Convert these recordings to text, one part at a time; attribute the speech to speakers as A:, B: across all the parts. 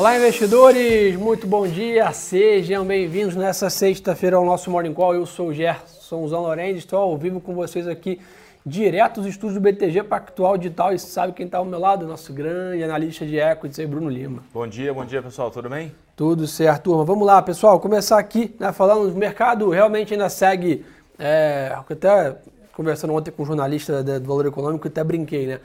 A: Olá, investidores! Muito bom dia! Sejam bem-vindos nessa sexta-feira ao nosso Morning Call. Eu sou o Gerson Zan Lorenzi, estou ao vivo com vocês aqui, direto dos estúdios do BTG Pactual Digital. E sabe quem está ao meu lado? Nosso grande analista de equities, Bruno Lima.
B: Bom dia, bom dia pessoal, tudo bem?
A: Tudo certo, turma. Vamos lá, pessoal, começar aqui, né, falando, o mercado realmente ainda segue, é, até conversando ontem com um jornalista do Valor Econômico, até brinquei, né?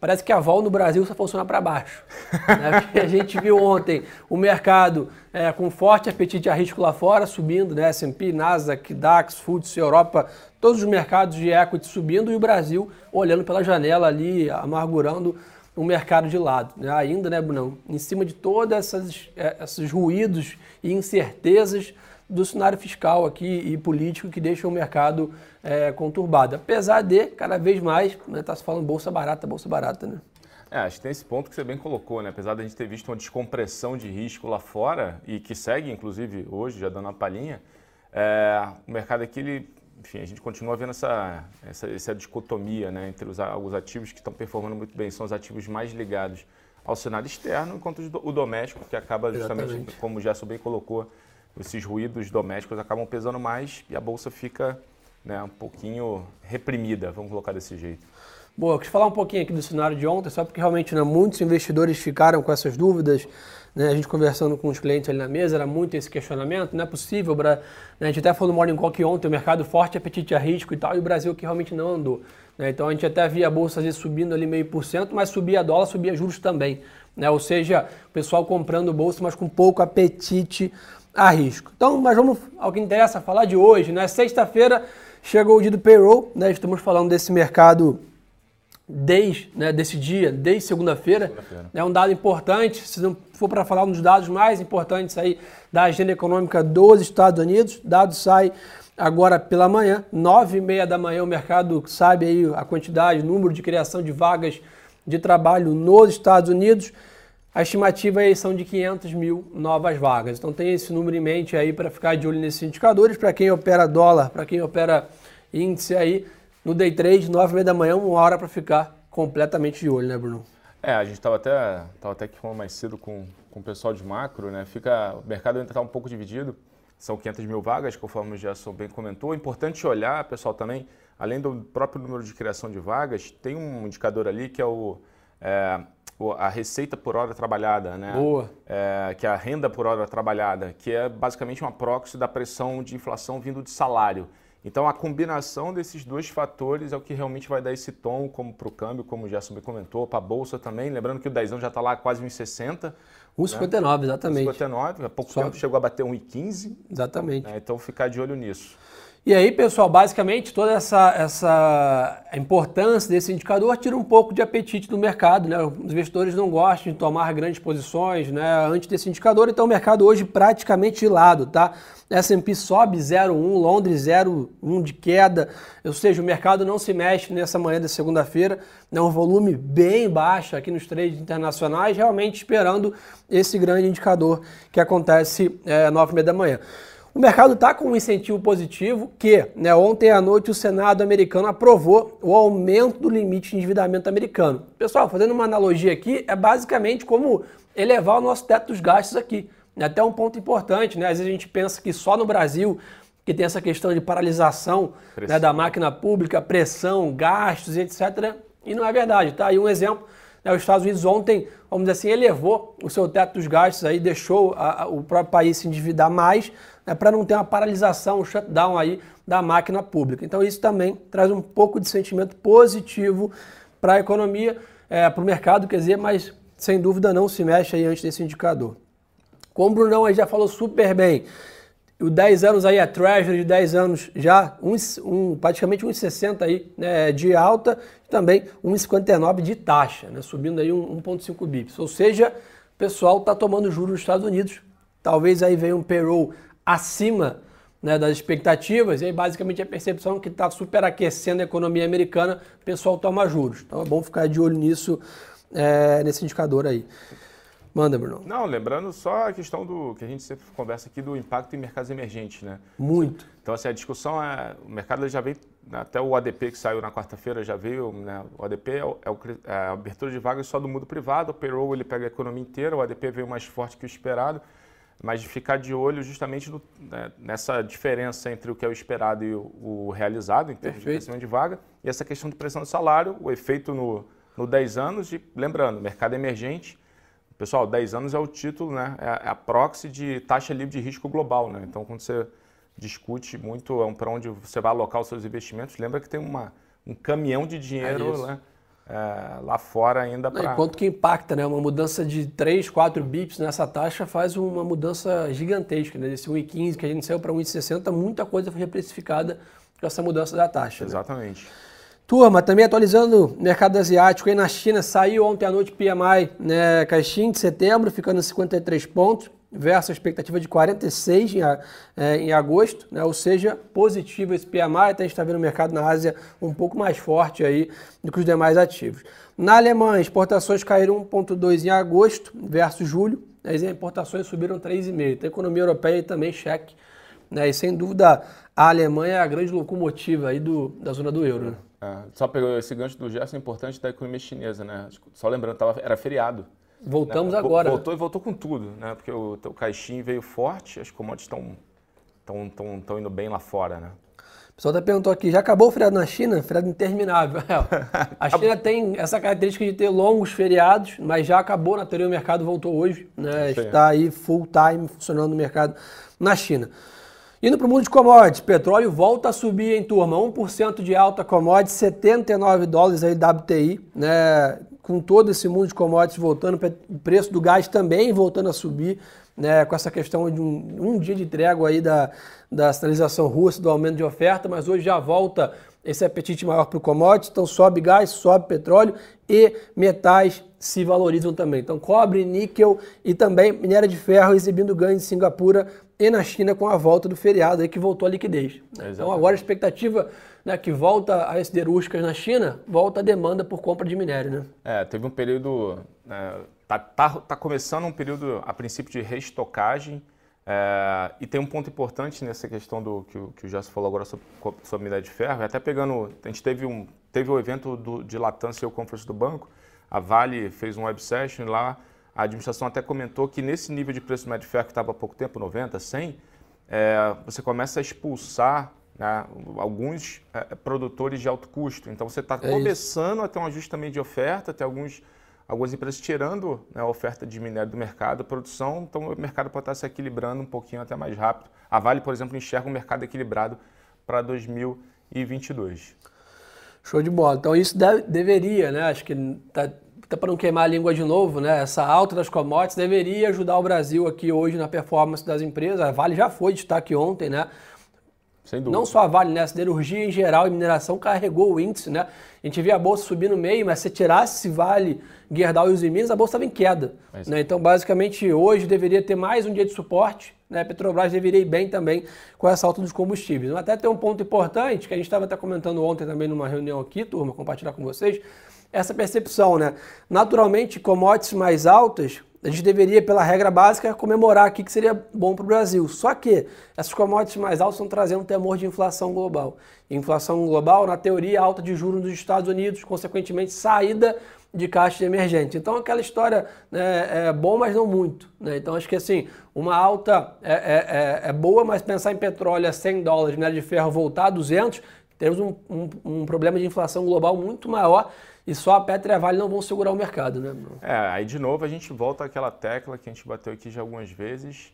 A: Parece que a vol no Brasil só funciona para baixo. Né? A gente viu ontem o mercado é, com forte apetite a risco lá fora, subindo, né? S&P, Nasdaq, DAX, FTSE, Europa, todos os mercados de equity subindo e o Brasil olhando pela janela ali, amargurando o mercado de lado. Né? Ainda, né, Brunão? Em cima de todos é, esses ruídos e incertezas do cenário fiscal aqui e político que deixa o mercado é, conturbado. Apesar de, cada vez mais, está né, tá se falando bolsa barata, bolsa barata, né?
B: É, acho que tem esse ponto que você bem colocou, né? Apesar da gente ter visto uma descompressão de risco lá fora e que segue, inclusive, hoje, já dando uma palhinha, é, o mercado aqui, ele, enfim, a gente continua vendo essa, essa, essa dicotomia né, entre os, os ativos que estão performando muito bem, são os ativos mais ligados ao cenário externo, enquanto o doméstico, que acaba justamente, Exatamente. como o Gerson bem colocou, esses ruídos domésticos acabam pesando mais e a bolsa fica né, um pouquinho reprimida, vamos colocar desse jeito.
A: Boa, eu quis falar um pouquinho aqui do cenário de ontem, só porque realmente né, muitos investidores ficaram com essas dúvidas. Né, a gente conversando com os clientes ali na mesa, era muito esse questionamento. Não é possível, né, a gente até falou no Morning Call que ontem o mercado forte apetite a risco e tal, e o Brasil que realmente não andou. Né, então a gente até via a bolsa às vezes subindo ali meio por cento, mas subia dólar, subia juros também. Né, ou seja, o pessoal comprando bolsa, mas com pouco apetite a risco. Então, mas vamos ao que interessa falar de hoje. Né? Sexta-feira chegou o dia do payroll, né? estamos falando desse mercado desde né, desse dia, desde segunda-feira. Segunda é um dado importante, se não for para falar um dos dados mais importantes aí da agenda econômica dos Estados Unidos, dado sai agora pela manhã, nove e meia da manhã, o mercado sabe aí a quantidade, o número de criação de vagas de trabalho nos Estados Unidos. A estimativa aí são de 500 mil novas vagas. Então tem esse número em mente aí para ficar de olho nesses indicadores. Para quem opera dólar, para quem opera índice aí, no day trade, 9 h da manhã, uma hora para ficar completamente de olho, né, Bruno?
B: É, a gente estava até, tava até aqui mais cedo com, com o pessoal de macro, né? Fica, o mercado ainda está um pouco dividido. São 500 mil vagas, conforme o Gerson bem comentou. Importante olhar, pessoal, também, além do próprio número de criação de vagas, tem um indicador ali que é o é, a receita por hora trabalhada, né?
A: Boa.
B: É, que é a renda por hora trabalhada, que é basicamente uma proxy da pressão de inflação vindo de salário. Então a combinação desses dois fatores é o que realmente vai dar esse tom, como para o câmbio, como o Gerson me comentou, para a Bolsa também. Lembrando que o 10 já está lá quase 1,60.
A: 1,59, né? exatamente.
B: 1,59, há pouco Só... tempo chegou a bater 1,15.
A: Exatamente.
B: É, então ficar de olho nisso.
A: E aí, pessoal, basicamente toda essa, essa importância desse indicador tira um pouco de apetite do mercado. Né? Os investidores não gostam de tomar grandes posições né, antes desse indicador, então o mercado hoje praticamente de lado. Tá? S&P sobe 0,1, Londres 0,1 de queda, ou seja, o mercado não se mexe nessa manhã de segunda-feira, é um volume bem baixo aqui nos trades internacionais, realmente esperando esse grande indicador que acontece é, 9h30 da manhã. O mercado está com um incentivo positivo que, né, ontem à noite, o Senado americano aprovou o aumento do limite de endividamento americano. Pessoal, fazendo uma analogia aqui, é basicamente como elevar o nosso teto dos gastos aqui. É até um ponto importante, né? Às vezes a gente pensa que só no Brasil que tem essa questão de paralisação né, da máquina pública, pressão, gastos, etc. E não é verdade, tá? E um exemplo, os Estados Unidos ontem, vamos dizer assim, elevou o seu teto dos gastos, aí deixou a, a, o próprio país se endividar mais, né, para não ter uma paralisação, um shutdown aí da máquina pública. Então isso também traz um pouco de sentimento positivo para a economia, é, para o mercado, quer dizer, mas sem dúvida não se mexe aí antes desse indicador. Como o Brunão aí já falou super bem, o 10 anos aí, a Treasury de 10 anos já, um, um, praticamente 1,60 aí né, de alta, também 1,59 de taxa, né, subindo aí 1,5 bips. Ou seja, o pessoal está tomando juros nos Estados Unidos, talvez aí venha um payroll acima né, das expectativas, e aí basicamente a percepção que está superaquecendo a economia americana, o pessoal toma juros. Então é bom ficar de olho nisso, é, nesse indicador aí. Manda, Bruno.
B: Não, lembrando só a questão do que a gente sempre conversa aqui do impacto em mercados emergentes, né?
A: Muito.
B: Então, assim, a discussão é. O mercado já vem né, até o ADP que saiu na quarta-feira já veio, né, o ADP é, o, é, é, a abertura de vagas só do mundo privado, o payroll ele pega a economia inteira, o ADP veio mais forte que o esperado, mas de ficar de olho justamente né, nessa diferença entre o que é o esperado e o, o realizado, em termos Perfeito. de crescimento de vaga, e essa questão de pressão de salário, o efeito no, no 10 anos, e lembrando, mercado emergente, pessoal, 10 anos é o título, né, é a proxy de taxa livre de risco global, né, então quando você discute muito é para onde você vai alocar os seus investimentos, lembra que tem uma, um caminhão de dinheiro é né, é, lá fora ainda para...
A: Quanto que impacta, né? Uma mudança de 3, 4 bips nessa taxa faz uma mudança gigantesca, né? Desse 1,15 que a gente saiu para 1,60, muita coisa foi reprecificada com essa mudança da taxa.
B: Né? Exatamente. Né?
A: Turma, também atualizando o mercado asiático, aí na China saiu ontem à noite PMI, né, caixinha de setembro, ficando em 53 pontos versus a expectativa de 46 em, é, em agosto, né? ou seja, positivo esse PMI, até a gente está vendo o mercado na Ásia um pouco mais forte aí do que os demais ativos. Na Alemanha, exportações caíram 1,2 em agosto versus julho, as importações subiram 3,5. Então, a economia europeia também cheque, né? e sem dúvida a Alemanha é a grande locomotiva aí do, da zona do euro. Né?
B: É, só pegou esse gancho do gesto importante da economia chinesa, né? Só lembrando, tava, era feriado.
A: Voltamos né? agora.
B: Voltou e voltou com tudo, né? Porque o, o caixinho veio forte, as commodities estão tão, tão, tão indo bem lá fora, né?
A: O pessoal até perguntou aqui, já acabou o feriado na China? Feriado interminável. A China tem essa característica de ter longos feriados, mas já acabou, na teoria o mercado voltou hoje, né? Está aí full time funcionando o mercado na China. Indo para o mundo de commodities, petróleo volta a subir em turma, 1% de alta commodities, 79 dólares aí WTI, né? com todo esse mundo de commodities voltando, o preço do gás também voltando a subir, né, com essa questão de um, um dia de trégua aí da, da sinalização russa, do aumento de oferta, mas hoje já volta esse apetite maior para o commodity, então sobe gás, sobe petróleo e metais se valorizam também. Então cobre, níquel e também minério de ferro exibindo ganho em Singapura e na China com a volta do feriado aí que voltou a liquidez. Então agora a expectativa né, que volta as siderúrgicas na China, volta a demanda por compra de minério. Né?
B: É, teve um período. É, tá, tá, tá, começando um período, a princípio, de reestocagem. É, e tem um ponto importante nessa questão do que, o, que o Jess falou agora sobre, sobre minério de ferro. Até pegando. A gente teve um, teve um evento do, de e o conference do banco. A Vale fez um web session lá. A administração até comentou que nesse nível de preço do minério de ferro que estava há pouco tempo, 90, 100, é, você começa a expulsar né, alguns é, produtores de alto custo. Então você está é começando isso. a ter um ajuste também de oferta, tem alguns, algumas empresas tirando né, a oferta de minério do mercado, produção, então o mercado pode estar se equilibrando um pouquinho até mais rápido. A Vale, por exemplo, enxerga um mercado equilibrado para 2022.
A: Show de bola. Então isso deve, deveria, né? Acho que tá, tá para não queimar a língua de novo, né? Essa alta das commodities deveria ajudar o Brasil aqui hoje na performance das empresas. A Vale já foi destaque ontem, né? Sem dúvida. Não só a Vale, né? A siderurgia em geral e mineração carregou o índice, né? A gente via a bolsa subir no meio, mas se tirasse Vale, Gerdau e os Minas, a bolsa estava em queda. É né? Então, basicamente, hoje deveria ter mais um dia de suporte. Né? A Petrobras deveria ir bem também com essa alta dos combustíveis. Até tem um ponto importante, que a gente estava até comentando ontem também numa reunião aqui, turma, compartilhar com vocês, essa percepção, né? Naturalmente, commodities mais altas a gente deveria, pela regra básica, comemorar aqui que seria bom para o Brasil. Só que essas commodities mais altas estão trazendo temor de inflação global. inflação global, na teoria, alta de juros nos Estados Unidos, consequentemente, saída de caixa emergente. Então, aquela história né, é bom, mas não muito. Né? Então, acho que assim, uma alta é, é, é, é boa, mas pensar em petróleo a 100 dólares, minério de ferro voltar a 200, temos um, um, um problema de inflação global muito maior e só a Petra e a Vale não vão segurar o mercado, né, Bruno?
B: É, aí de novo a gente volta àquela tecla que a gente bateu aqui já algumas vezes.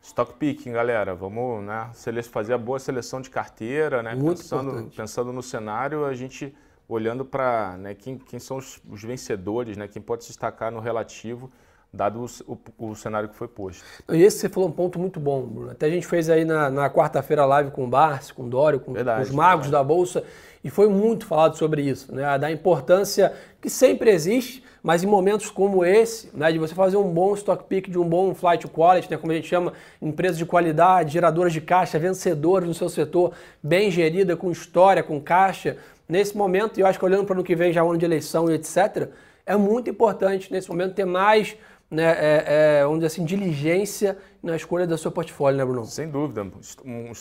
B: Stock picking, galera. Vamos né, fazer a boa seleção de carteira, né? Muito pensando, pensando no cenário, a gente olhando para né, quem, quem são os, os, vencedores, né? Quem pode se destacar no relativo dado o, o, o, cenário que foi posto.
A: E esse você falou um ponto muito bom, Bruno. Até a gente fez aí na, na quarta-feira live com o Barsi, com o Dório, com, verdade, com os magos verdade. da Bolsa, e foi muito falado sobre isso, né? da importância que sempre existe, mas em momentos como esse, né, de você fazer um bom stock pick, de um bom flight quality, né, como a gente chama, empresas de qualidade, geradoras de caixa, vencedoras no seu setor, bem gerida, com história, com caixa, nesse momento, e eu acho que olhando para o que vem já o ano de eleição e etc., é muito importante nesse momento ter mais né, é, é, vamos dizer assim, diligência na escolha do seu portfólio, né, Bruno?
B: Sem dúvida.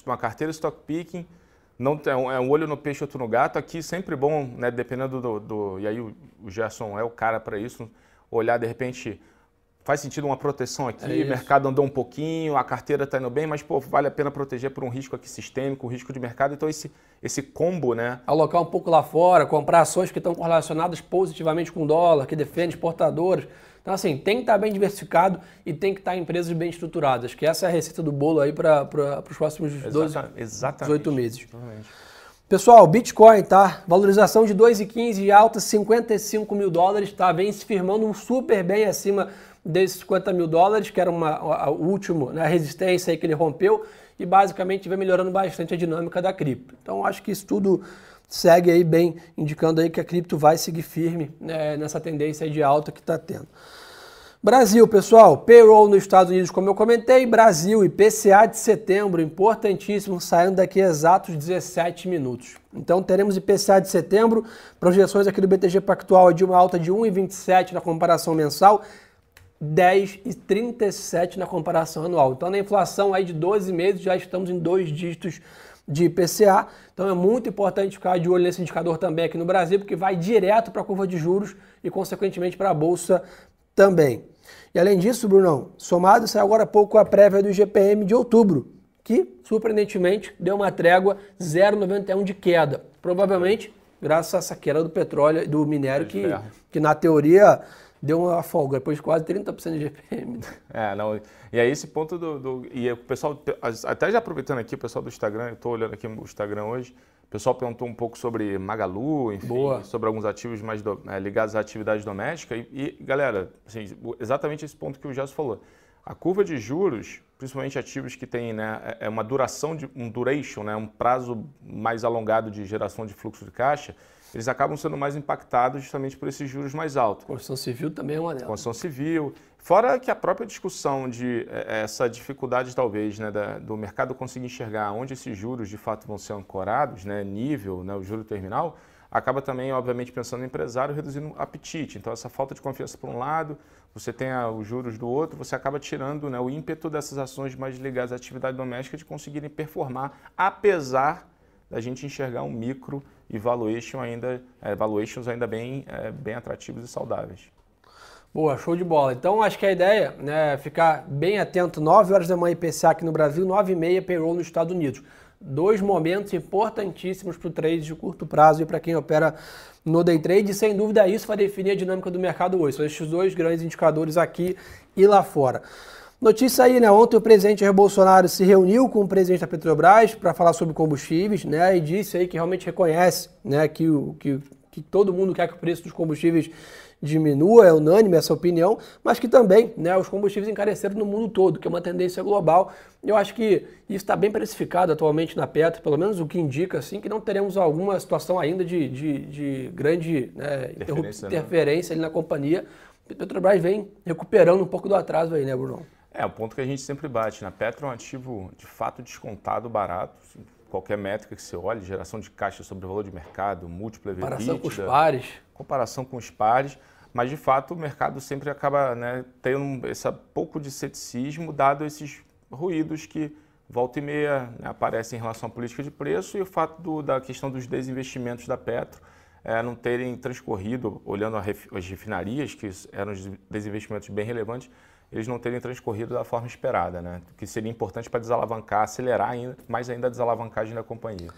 B: Uma carteira stock picking não é um, é um olho no peixe, outro no gato. Aqui sempre bom, né, dependendo do, do... E aí o, o Gerson é o cara para isso, olhar de repente faz sentido uma proteção aqui, é o mercado andou um pouquinho, a carteira está indo bem, mas pô, vale a pena proteger por um risco aqui sistêmico, um risco de mercado. Então esse, esse combo, né?
A: Alocar um pouco lá fora, comprar ações que estão correlacionadas positivamente com o dólar, que defende exportadores. Então, assim, tem que estar bem diversificado e tem que estar em empresas bem estruturadas, que essa é a receita do bolo aí para os próximos Exata, 12, exatamente, 18 meses. Exatamente. Pessoal, Bitcoin, tá? Valorização de 2,15 alta 55 mil dólares, tá? Vem se firmando um super bem acima desses 50 mil dólares, que era uma, a, a última né, resistência aí que ele rompeu, e basicamente vem melhorando bastante a dinâmica da cripto. Então acho que isso tudo segue aí bem, indicando aí que a cripto vai seguir firme né, nessa tendência de alta que está tendo. Brasil, pessoal, payroll nos Estados Unidos, como eu comentei, Brasil e PCA de setembro, importantíssimo, saindo daqui a exatos 17 minutos. Então teremos IPCA de setembro, projeções aqui do BTG Pactual de uma alta de 1,27 na comparação mensal, 10,37 na comparação anual. Então, na inflação aí de 12 meses, já estamos em dois dígitos de IPCA. Então, é muito importante ficar de olho nesse indicador também aqui no Brasil, porque vai direto para a curva de juros e, consequentemente, para a Bolsa também. E, além disso, Brunão, somado, saiu agora há pouco a prévia do GPM de outubro, que, surpreendentemente, deu uma trégua 0,91 de queda. Provavelmente, graças a essa queda do petróleo e do minério, que, que na teoria deu uma folga, depois de quase 30% de GPM.
B: É, não. E aí esse ponto do, do, E o pessoal, até já aproveitando aqui, o pessoal do Instagram, eu estou olhando aqui o Instagram hoje, o pessoal perguntou um pouco sobre Magalu, enfim, Boa. sobre alguns ativos mais do, é, ligados à atividade doméstica. E, e, galera, assim, exatamente esse ponto que o Gerson falou. A curva de juros, principalmente ativos que têm né, é, é uma duração, de, um duration, né, um prazo mais alongado de geração de fluxo de caixa, eles acabam sendo mais impactados justamente por esses juros mais altos.
A: Construção civil também é uma delas.
B: Construção civil. Fora que a própria discussão de é, essa dificuldade, talvez, né, da, do mercado conseguir enxergar onde esses juros de fato vão ser ancorados, né, nível, né, o juro terminal, acaba também, obviamente, pensando no empresário, reduzindo o apetite. Então, essa falta de confiança por um lado, você tem os juros do outro, você acaba tirando né, o ímpeto dessas ações mais ligadas à atividade doméstica de conseguirem performar, apesar da gente enxergar um micro e valuation ainda, é, valuations ainda bem, é, bem atrativos e saudáveis.
A: Boa, show de bola. Então acho que a ideia né, é ficar bem atento, 9 horas da manhã IPCA aqui no Brasil, 9 e meia payroll nos Estados Unidos. Dois momentos importantíssimos para o trade de curto prazo e para quem opera no day trade. E sem dúvida isso vai definir a dinâmica do mercado hoje. São esses dois grandes indicadores aqui e lá fora. Notícia aí, né? Ontem o presidente Jair Bolsonaro se reuniu com o presidente da Petrobras para falar sobre combustíveis, né? E disse aí que realmente reconhece, né, que, o, que, que todo mundo quer que o preço dos combustíveis diminua, é unânime essa opinião, mas que também né, os combustíveis encareceram no mundo todo, que é uma tendência global. Eu acho que isso está bem precificado atualmente na Petro, pelo menos o que indica assim, que não teremos alguma situação ainda de, de, de grande né, interferência, interferência ali na companhia. A Petrobras vem recuperando um pouco do atraso aí, né, Bruno?
B: É, o ponto que a gente sempre bate. Na né? Petro é um ativo de fato descontado, barato. Qualquer métrica que você olhe, geração de caixa sobre o valor de mercado, múltipla
A: Comparação EBITDA, com os pares.
B: Comparação com os pares. Mas, de fato, o mercado sempre acaba né, tendo esse pouco de ceticismo, dado esses ruídos que volta e meia né, aparecem em relação à política de preço e o fato do, da questão dos desinvestimentos da Petro é, não terem transcorrido, olhando as refinarias, que eram desinvestimentos bem relevantes, eles não terem transcorrido da forma esperada, né? que seria importante para desalavancar, acelerar ainda, mais ainda a desalavancagem da companhia.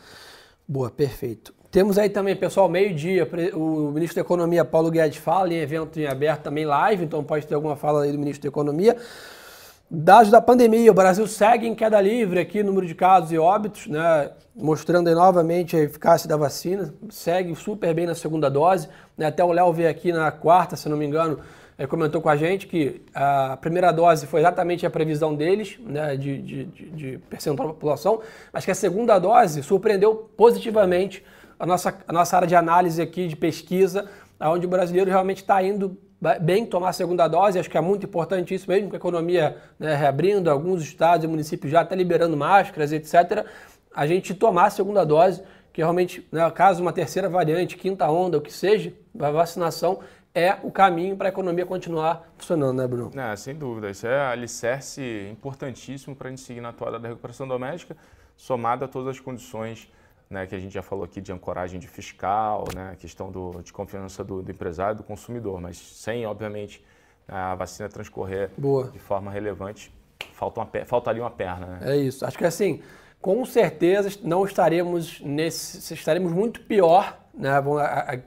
A: Boa, perfeito. Temos aí também, pessoal, meio-dia, o ministro da Economia, Paulo Guedes, fala em evento em aberto também live, então pode ter alguma fala aí do ministro da Economia. Dados da pandemia, o Brasil segue em queda livre aqui, número de casos e óbitos, né, mostrando aí novamente a eficácia da vacina, segue super bem na segunda dose, né, até o Léo veio aqui na quarta, se não me engano, comentou com a gente que a primeira dose foi exatamente a previsão deles, né, de, de, de, percentual da população, mas que a segunda dose surpreendeu positivamente a nossa, a nossa área de análise aqui, de pesquisa, onde o brasileiro realmente está indo bem tomar a segunda dose, acho que é muito importante isso mesmo, com a economia né, reabrindo, alguns estados e municípios já estão liberando máscaras, etc., a gente tomar a segunda dose, que realmente, né, caso uma terceira variante, quinta onda, o que seja, a vacinação é o caminho para a economia continuar funcionando, né, Bruno?
B: É, sem dúvida. Isso é alicerce importantíssimo para a gente seguir na toada da recuperação doméstica, somado a todas as condições né, que a gente já falou aqui de ancoragem de fiscal, né, questão do, de confiança do, do empresário, do consumidor, mas sem, obviamente, a vacina transcorrer Boa. de forma relevante, falta uma, faltaria uma perna. Né?
A: É isso. Acho que assim, com certeza não estaremos nesse, estaremos muito pior, né?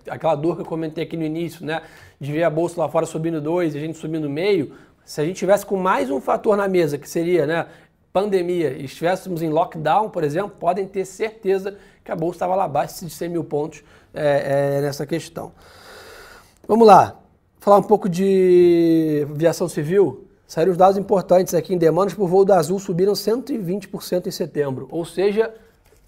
A: Aquela dor que eu comentei aqui no início, né? De ver a bolsa lá fora subindo dois e a gente subindo meio. Se a gente tivesse com mais um fator na mesa, que seria, né? Pandemia, e estivéssemos em lockdown, por exemplo, podem ter certeza que a bolsa estava lá abaixo de 100 mil pontos é, é, nessa questão. Vamos lá, falar um pouco de aviação civil. Saíram os dados importantes aqui em demandas por voo da Azul subiram 120% em setembro. Ou seja,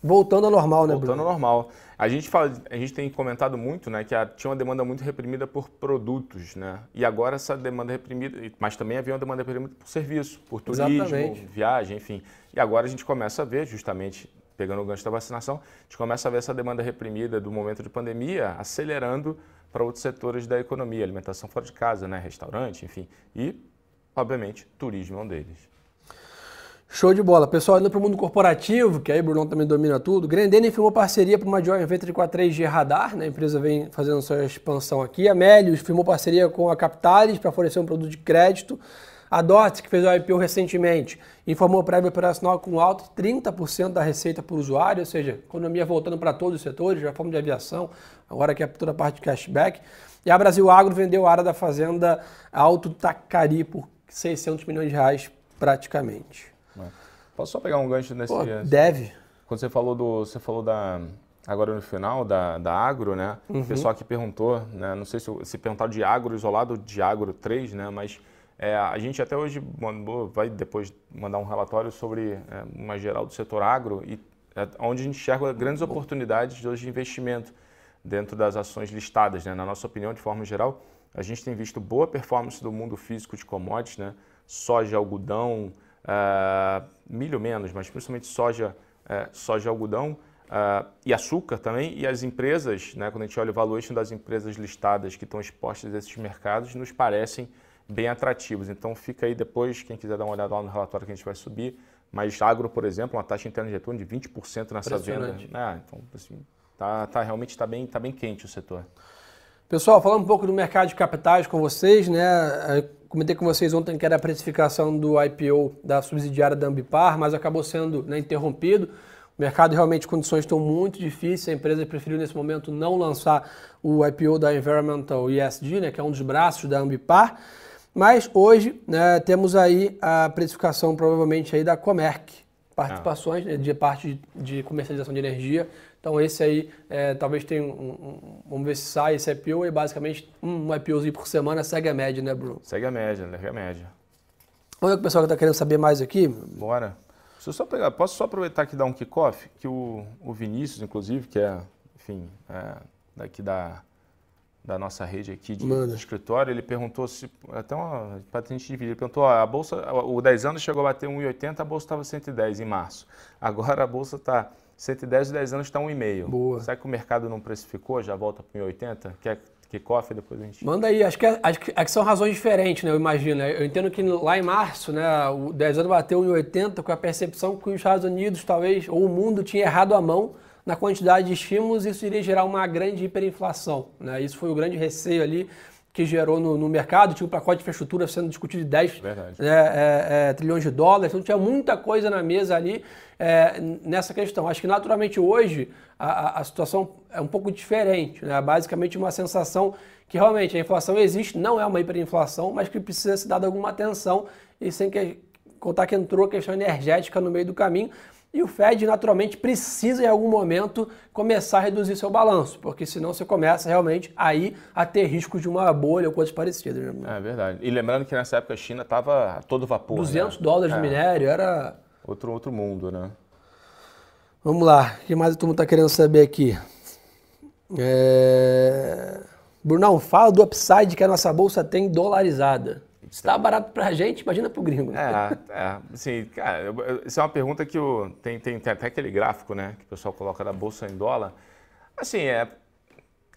A: voltando ao normal, né,
B: Bruno? Voltando ao normal. A gente, fala, a gente tem comentado muito né, que tinha uma demanda muito reprimida por produtos, né? E agora essa demanda reprimida, mas também havia uma demanda reprimida por serviço, por turismo, Exatamente. viagem, enfim. E agora a gente começa a ver, justamente pegando o gancho da vacinação, a gente começa a ver essa demanda reprimida do momento de pandemia acelerando para outros setores da economia, alimentação fora de casa, né, restaurante, enfim. E, obviamente, turismo é um deles.
A: Show de bola. Pessoal, indo para o mundo corporativo, que aí o Brunão também domina tudo, Grendene firmou parceria para uma joint venture com a 3G Radar, né? a empresa vem fazendo sua expansão aqui. A Melius firmou parceria com a Capitalis para fornecer um produto de crédito. A DOT, que fez o IPO recentemente, informou prévio operacional com alto de 30% da receita por usuário, ou seja, economia voltando para todos os setores, já fomos de aviação, agora que é toda a parte de cashback. E a Brasil Agro vendeu a área da fazenda Alto Tacari por 600 milhões de reais praticamente.
B: Posso só pegar um gancho nesse... Pô,
A: deve.
B: Quando você falou do... Você falou da... Agora no final, da, da agro, né? Uhum. O pessoal que perguntou, né? Não sei se, se perguntar de agro isolado de agro 3, né? Mas é, a gente até hoje mandou, vai depois mandar um relatório sobre é, uma geral do setor agro e é, onde a gente enxerga grandes oportunidades de investimento dentro das ações listadas. Né? Na nossa opinião, de forma geral, a gente tem visto boa performance do mundo físico de commodities, né? soja, algodão, uh, milho menos, mas principalmente soja, uh, soja algodão uh, e açúcar também. E as empresas, né? quando a gente olha o valuation das empresas listadas que estão expostas a esses mercados, nos parecem bem atrativos. Então fica aí depois, quem quiser dar uma olhada lá no relatório que a gente vai subir. Mas agro, por exemplo, uma taxa interna de retorno de 20% nessa venda. É, então, assim, tá, tá, realmente está bem, tá bem quente o setor.
A: Pessoal, falando um pouco do mercado de capitais com vocês, né? Eu comentei com vocês ontem que era a precificação do IPO da subsidiária da Ambipar, mas acabou sendo né, interrompido. O mercado realmente, condições estão muito difíceis. A empresa preferiu nesse momento não lançar o IPO da Environmental ESG, né, que é um dos braços da Ambipar. Mas hoje né, temos aí a precificação provavelmente aí da Comerc, participações ah. né, de parte de, comercialização de energia. Então esse aí é, talvez tenha um, um, Vamos ver se sai esse IPO e basicamente um IPOzinho por semana segue a média, né, Bruno?
B: Segue a média, segue a média.
A: Ver o que pessoal está querendo saber mais aqui.
B: Bora. Deixa só pegar, posso só aproveitar aqui e dar um kickoff? Que o, o Vinícius, inclusive, que é, enfim, é, daqui da da nossa rede aqui de, escritório, ele perguntou se, até uma patente dividida, ele perguntou, ó, a bolsa, o 10 anos chegou a bater 1,80, a bolsa estava 110 em março. Agora a bolsa está 110 e 10 anos está 1,5. Boa. Será que o mercado não precificou, já volta para 1,80? Quer que cofre depois a gente...
A: Manda aí, acho que, é, acho que são razões diferentes, né, eu imagino. Eu entendo que lá em março, né, o 10 anos bateu 1,80 com a percepção que os Estados Unidos, talvez, ou o mundo tinha errado a mão na quantidade de estímulos, isso iria gerar uma grande hiperinflação. Né? Isso foi o grande receio ali que gerou no, no mercado. Tinha um pacote de infraestrutura sendo discutido de 10 né, é, é, trilhões de dólares, então tinha muita coisa na mesa ali é, nessa questão. Acho que naturalmente hoje a, a, situação é um pouco diferente. Né? Basicamente uma sensação que realmente a inflação existe, não é uma hiperinflação, mas que precisa ser dada alguma atenção e sem que, contar que entrou a questão energética no meio do caminho. E o Fed, naturalmente, precisa em algum momento começar a reduzir seu balanço, porque senão você começa realmente aí a ter risco de uma bolha ou coisas parecidas.
B: Né? É verdade. E lembrando que nessa época a China estava a todo vapor.
A: 200 né? dólares é. de minério, era.
B: Outro, outro mundo, né?
A: Vamos lá, o que mais todo mundo está querendo saber aqui? É... Brunão, fala do upside que a nossa bolsa tem dolarizada. Se tá barato pra gente, imagina pro gringo.
B: É, é assim, cara, isso é uma pergunta que o, tem, tem, tem, até aquele gráfico, né, que o pessoal coloca da bolsa em dólar. Assim, é,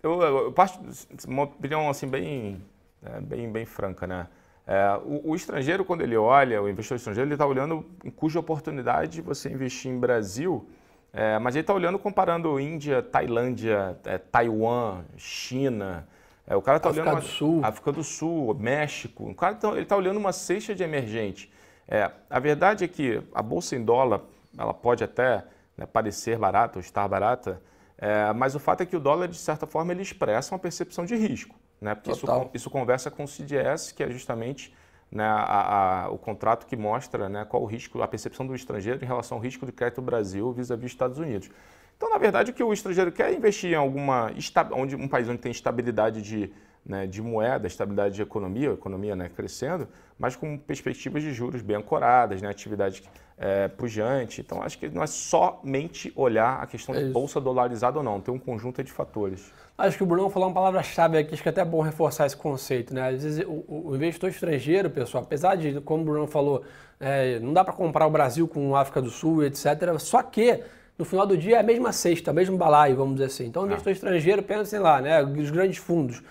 B: eu, eu parto uma opinião assim bem, é, bem, bem franca, né. É, o, o, estrangeiro, quando ele olha, o investidor estrangeiro, ele está olhando em cuja oportunidade você investir em Brasil É, mas ele está olhando comparando Índia, Tailândia, é, Taiwan, China. É, o cara está olhando
A: do Sul.
B: África do Sul, México. O cara tá, ele está olhando uma cesta de emergente. É, a verdade é que a bolsa em dólar ela pode até né, parecer barata ou estar barata, é, mas o fato é que o dólar, de certa forma, ele expressa uma percepção de risco. Né? Porque isso, isso, conversa com o CDS, que é justamente né, a, a, o contrato que mostra né, qual o risco, a percepção do estrangeiro em relação ao risco de crédito do Brasil vis-à-vis dos Estados Unidos. Então, na verdade, o que o estrangeiro quer é investir em alguma onde um país onde tem estabilidade de, né, de moeda, estabilidade de economia, economia né, crescendo, mas com perspectivas de juros bem ancoradas, né, atividade é, pujante. Então, acho que não é somente olhar a questão é de bolsa dolarizada ou não, tem um conjunto de fatores.
A: Acho que o Bruno falou uma palavra-chave aqui, acho que é até bom reforçar esse conceito. Né? Às vezes, o, o investidor estrangeiro, pessoal, apesar de, como o Bruno falou, é, não dá para comprar o Brasil com a África do Sul, etc. Só que, no final do dia, é a mesma cesta, mesmo balaio, vamos dizer assim. Então, o investidor ah. estrangeiro, pensa, sei lá, né, os grandes fundos.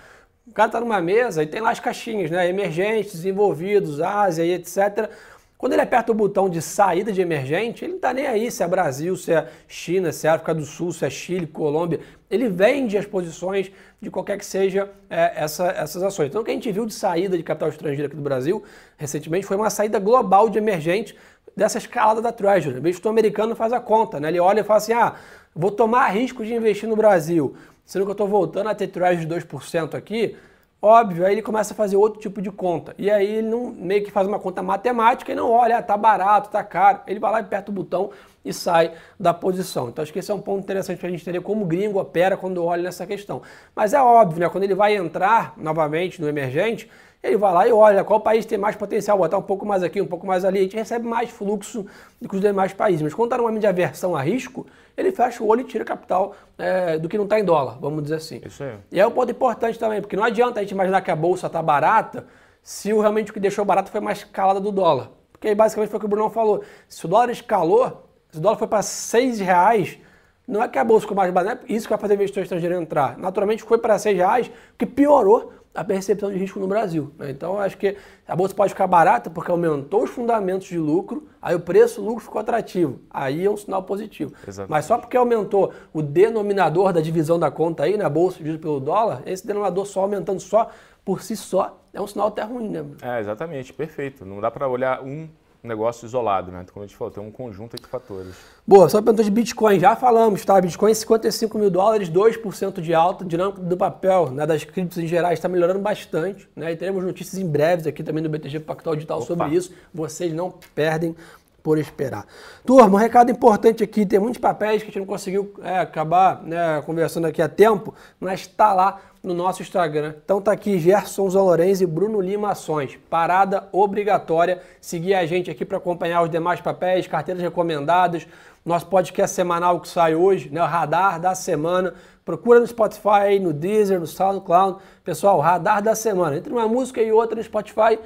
A: O cara está numa mesa e tem lá as caixinhas, né, emergentes, desenvolvidos, Ásia e etc. Quando ele aperta o botão de saída de emergente, ele não está nem aí se é Brasil, se é China, se é África do Sul, se é Chile, Colômbia. Ele vende as posições de qualquer que seja é, essa, essas ações. Então, o que a gente viu de saída de capital estrangeiro aqui do Brasil recentemente foi uma saída global de emergente dessa escalada da Treasury. O investidor americano faz a conta, né? ele olha e fala assim: ah, vou tomar risco de investir no Brasil, sendo que eu estou voltando a ter Treasury de 2% aqui Óbvio, aí ele começa a fazer outro tipo de conta. E aí ele não meio que faz uma conta matemática e não olha, ah, tá barato, tá caro. Ele vai lá e aperta o botão e sai da posição. Então acho que esse é um ponto interessante para a gente entender como o gringo opera quando olha nessa questão. Mas é óbvio, né? Quando ele vai entrar novamente no emergente, ele vai lá e olha qual país tem mais potencial, botar um pouco mais aqui, um pouco mais ali. A gente recebe mais fluxo do que os demais países. Mas quando está numa de aversão a risco, ele fecha o olho e tira capital é, do que não está em dólar, vamos dizer assim.
B: Isso aí.
A: E é um ponto importante também, porque não adianta a gente imaginar que a bolsa está barata se o, realmente o que deixou barato foi uma escalada do dólar. Porque aí basicamente foi o que o Bruno falou. Se o dólar escalou, se o dólar foi para seis reais, não é que a bolsa ficou mais barata, não é isso que vai fazer o investidor estrangeiro entrar. Naturalmente foi para seis reais, que piorou a percepção de risco no Brasil. Né? Então, acho que a bolsa pode ficar barata porque aumentou os fundamentos de lucro, aí o preço lucro ficou atrativo. Aí é um sinal positivo. Exatamente. Mas só porque aumentou o denominador da divisão da conta aí, na né, bolsa dividido pelo dólar, esse denominador só aumentando só por si só, é um sinal até ruim, né?
B: É, exatamente, perfeito. Não dá para olhar um negócio isolado, né? Como a gente falou, tem um conjunto de fatores.
A: Boa, só perguntou de Bitcoin, já falamos, tá? Bitcoin 55 mil dólares, 2% de alta, dinâmico do papel, né, das criptos em geral está melhorando bastante, né? E teremos notícias em breves aqui também do BTG Pactual Digital Opa. sobre isso. Vocês não perdem por esperar. Turma, um recado importante aqui, tem muitos papéis que a gente não conseguiu é, acabar né, conversando aqui a tempo, mas está lá no nosso Instagram. Então tá aqui Gerson Zolorenzi e Bruno Lima Ações. Parada obrigatória. Seguir a gente aqui para acompanhar os demais papéis, carteiras recomendadas, nosso podcast semanal que sai hoje, né, o Radar da Semana. Procura no Spotify, no Deezer, no SoundCloud. Pessoal, Radar da Semana. Entre uma música e outra no Spotify,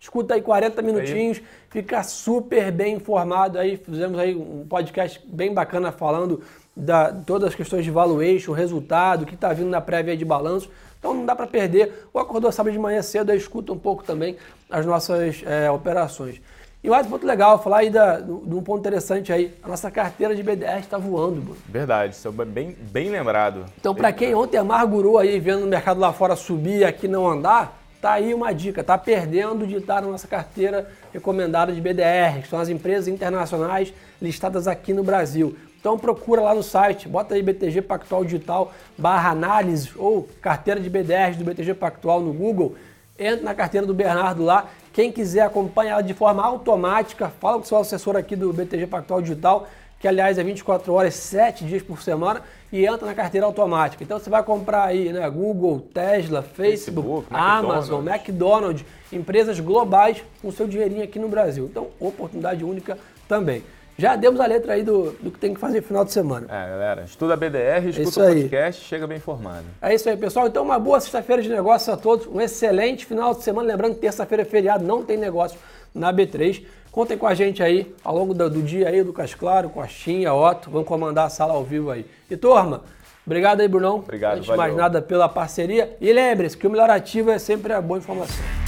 A: escuta aí 40 minutinhos, aí. fica super bem informado. Aí fizemos aí um podcast bem bacana falando da todas as questões de valuation, resultado, o que está vindo na prévia de balanço. Então não dá para perder. Ou acordou sábado de manhã cedo, aí escuta um pouco também as nossas é, operações. E mais um ponto legal, falar aí da, de um ponto interessante aí. A nossa carteira de BDR está voando, Bruno.
B: Verdade, isso é bem, bem lembrado.
A: Então, para quem ontem amargurou aí, vendo o mercado lá fora subir e aqui não andar, tá aí uma dica. Tá perdendo de estar na nossa carteira recomendada de BDR, que são as empresas internacionais listadas aqui no Brasil. Então procura lá no site, bota aí BTG Pactual Digital barra análise ou carteira de BDRs do BTG Pactual no Google. Entra na carteira do Bernardo lá. Quem quiser acompanhar ela de forma automática, fala com o seu assessor aqui do BTG Pactual Digital, que aliás é 24 horas, 7 dias por semana, e entra na carteira automática. Então você vai comprar aí, né, Google, Tesla, Facebook, Facebook Amazon, McDonald's. McDonald's, empresas globais com seu dinheirinho aqui no Brasil. Então, oportunidade única também. Já demos a letra aí do, do que tem que fazer no final de semana.
B: É, galera, estuda BDR, escuta é o podcast, chega bem informado.
A: É isso aí, pessoal. Então, uma boa sexta-feira de negócios a todos. Um excelente final de semana. Lembrando que terça-feira é feriado, não tem negócio na B3. Contem com a gente aí ao longo do, do dia aí, Lucas Claro, Costinha, Otto. Vamos comandar a sala ao vivo aí. E turma, obrigado aí, Brunão.
B: Obrigado,
A: Antes de mais nada pela parceria. E lembre-se que o melhor ativo é sempre a boa informação.